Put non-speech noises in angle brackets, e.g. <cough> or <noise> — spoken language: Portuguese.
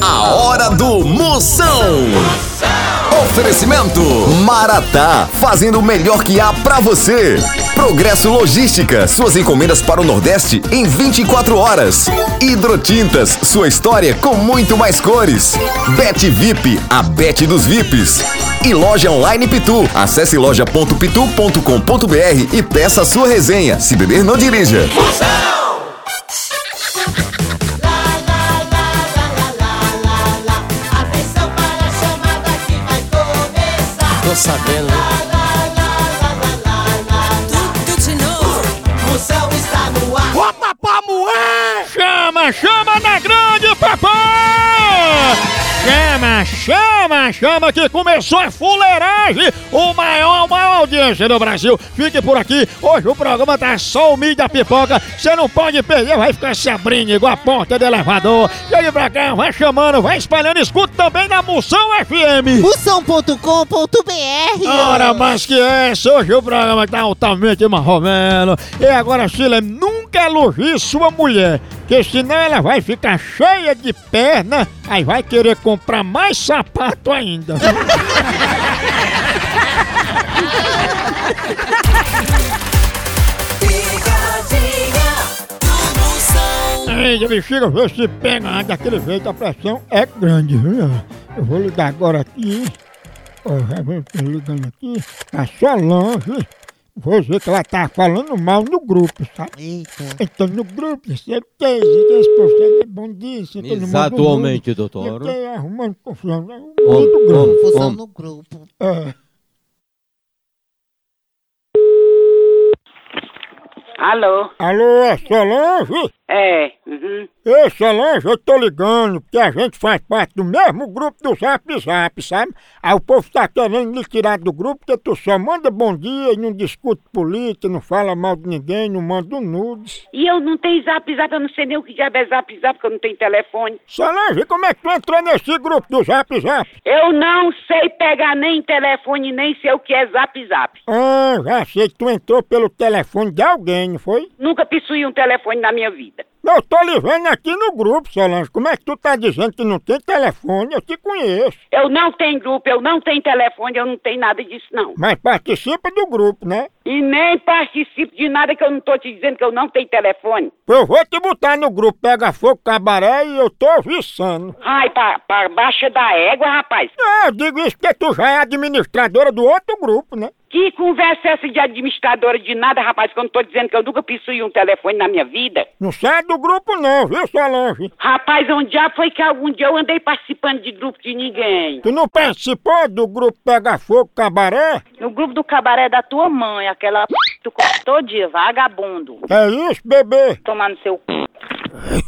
A hora do Moção. Oferecimento Maratá, fazendo o melhor que há pra você. Progresso Logística, suas encomendas para o Nordeste em 24 horas. Hidrotintas, sua história com muito mais cores. Bet VIP, a Bet dos VIPs. E loja online Pitu. Acesse loja.pitu.com.br e peça sua resenha. Se beber, não dirija. Atenção sabendo? Tudo de novo. O céu está no ar. Bota pra moer! Chama, chama na grande, papai! Chama, chama, chama que começou a fuleiragem! O maior, a maior audiência do Brasil. Fique por aqui. Hoje o programa tá só o milho da pipoca. Você não pode perder, vai ficar se abrindo igual a porta do elevador. E aí pra cá, vai chamando, vai espalhando. Escuta também na Moção FM. Moção.com.br Ora, mas que é essa? Hoje o programa tá altamente marromeno. E agora, Sheila, nunca elogie sua mulher, que senão ela vai ficar cheia de perna, aí vai querer comprar mais sapato ainda. <laughs> Ei, bexiga, vê se pega daquele jeito, a pressão é grande, viu? Eu vou ligar agora aqui. Ó, já vem ligando aqui. Tá só longe. Vou ver que ela tá falando mal no grupo, sabe? Eita. Então, no grupo, certeza que esse povo é bom disso. Exatamente, doutor. Eu arrumando confusão né? Confusão no grupo. É. Alô? Alô, é Solange? É. Uhum. Ei, Solange, eu tô ligando porque a gente faz parte do mesmo grupo do Zap Zap, sabe? Aí o povo tá querendo me tirar do grupo porque tu só manda bom dia e não discute política, não fala mal de ninguém, não manda um nudes. E eu não tenho zap zap, eu não sei nem o que diabo é zap zap, porque eu não tenho telefone. Solange, como é que tu entrou nesse grupo do Zap Zap? Eu não sei pegar nem telefone, nem sei o que é zap zap. Ah, já sei que tu entrou pelo telefone de alguém, não foi? Nunca possuí um telefone na minha vida. Eu tô lhe vendo aqui no grupo, Solange. Como é que tu tá dizendo que não tem telefone? Eu te conheço. Eu não tenho grupo, eu não tenho telefone, eu não tenho nada disso, não. Mas participa do grupo, né? E nem participo de nada que eu não tô te dizendo que eu não tenho telefone. Eu vou te botar no grupo Pega Fogo Cabaré e eu tô viçando. Ai, pra, pra baixa da égua, rapaz. É, eu digo isso porque tu já é administradora do outro grupo, né? Que conversa é essa de administradora de nada, rapaz, que eu não tô dizendo que eu nunca possuí um telefone na minha vida? Não sai do grupo não, viu, Solange? Rapaz, onde já foi que algum dia eu andei participando de grupo de ninguém? Tu não participou do grupo Pega Fogo Cabaré? No grupo do cabaré da tua mãe, aquela p... tu todo dia, vagabundo. É isso, bebê? Tomar no seu c... <laughs>